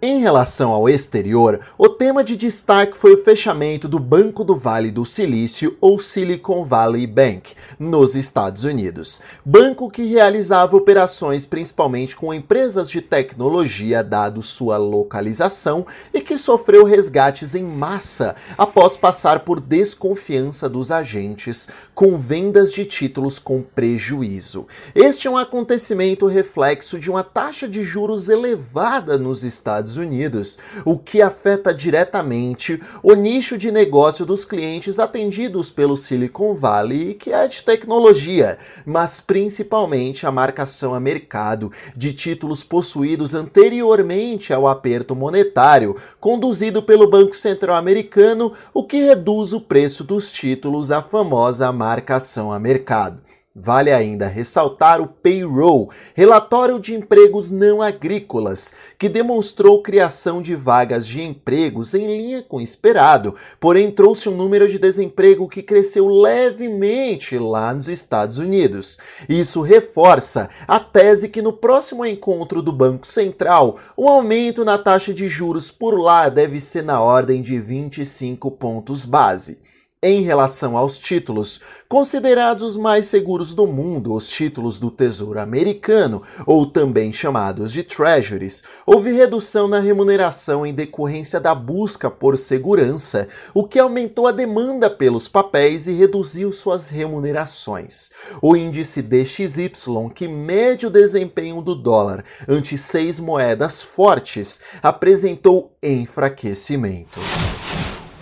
Em relação ao exterior, o tema de destaque foi o fechamento do Banco do Vale do Silício, ou Silicon Valley Bank, nos Estados Unidos. Banco que realizava operações principalmente com empresas de tecnologia, dado sua localização, e que sofreu resgates em massa após passar por desconfiança dos agentes com vendas de títulos com prejuízo. Este é um acontecimento reflexo de uma taxa de juros elevada nos Estados Estados Unidos, o que afeta diretamente o nicho de negócio dos clientes atendidos pelo Silicon Valley, que é de tecnologia, mas principalmente a marcação a mercado de títulos possuídos anteriormente ao aperto monetário, conduzido pelo Banco Central Americano, o que reduz o preço dos títulos à famosa marcação a mercado. Vale ainda ressaltar o payroll, relatório de empregos não agrícolas, que demonstrou criação de vagas de empregos em linha com o esperado, porém trouxe um número de desemprego que cresceu levemente lá nos Estados Unidos. Isso reforça a tese que no próximo encontro do Banco Central, o aumento na taxa de juros por lá deve ser na ordem de 25 pontos base. Em relação aos títulos, considerados os mais seguros do mundo, os títulos do Tesouro Americano, ou também chamados de Treasuries, houve redução na remuneração em decorrência da busca por segurança, o que aumentou a demanda pelos papéis e reduziu suas remunerações. O índice DXY, que mede o desempenho do dólar ante seis moedas fortes, apresentou enfraquecimento.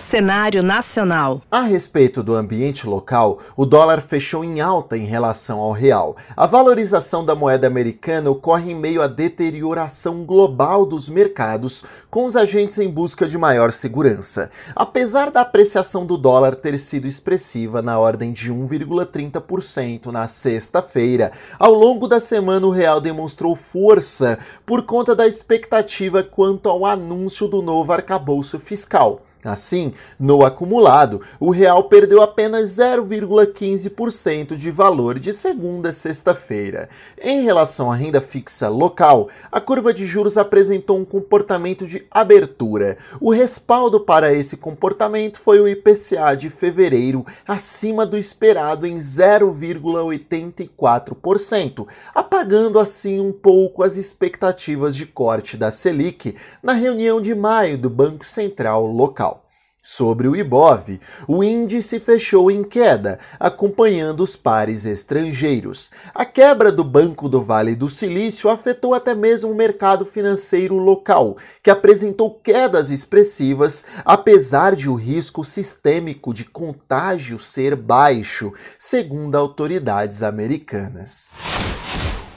Cenário nacional. A respeito do ambiente local, o dólar fechou em alta em relação ao real. A valorização da moeda americana ocorre em meio à deterioração global dos mercados, com os agentes em busca de maior segurança. Apesar da apreciação do dólar ter sido expressiva na ordem de 1,30% na sexta-feira, ao longo da semana o real demonstrou força por conta da expectativa quanto ao anúncio do novo arcabouço fiscal. Assim, no acumulado, o real perdeu apenas 0,15% de valor de segunda a sexta-feira. Em relação à renda fixa local, a curva de juros apresentou um comportamento de abertura. O respaldo para esse comportamento foi o IPCA de fevereiro, acima do esperado em 0,84%, apagando assim um pouco as expectativas de corte da Selic na reunião de maio do Banco Central local. Sobre o IBOV, o índice fechou em queda, acompanhando os pares estrangeiros. A quebra do Banco do Vale do Silício afetou até mesmo o mercado financeiro local, que apresentou quedas expressivas, apesar de o risco sistêmico de contágio ser baixo, segundo autoridades americanas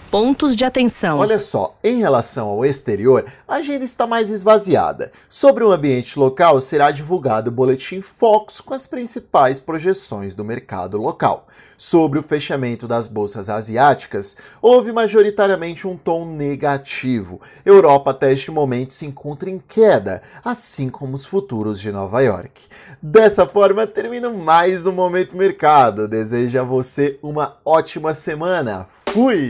pontos de atenção. Olha só, em relação ao exterior, a agenda está mais esvaziada. Sobre o ambiente local, será divulgado o boletim Focus com as principais projeções do mercado local. Sobre o fechamento das bolsas asiáticas, houve majoritariamente um tom negativo. Europa até este momento se encontra em queda, assim como os futuros de Nova York. Dessa forma, termina mais um Momento Mercado. Desejo a você uma ótima semana. Fui!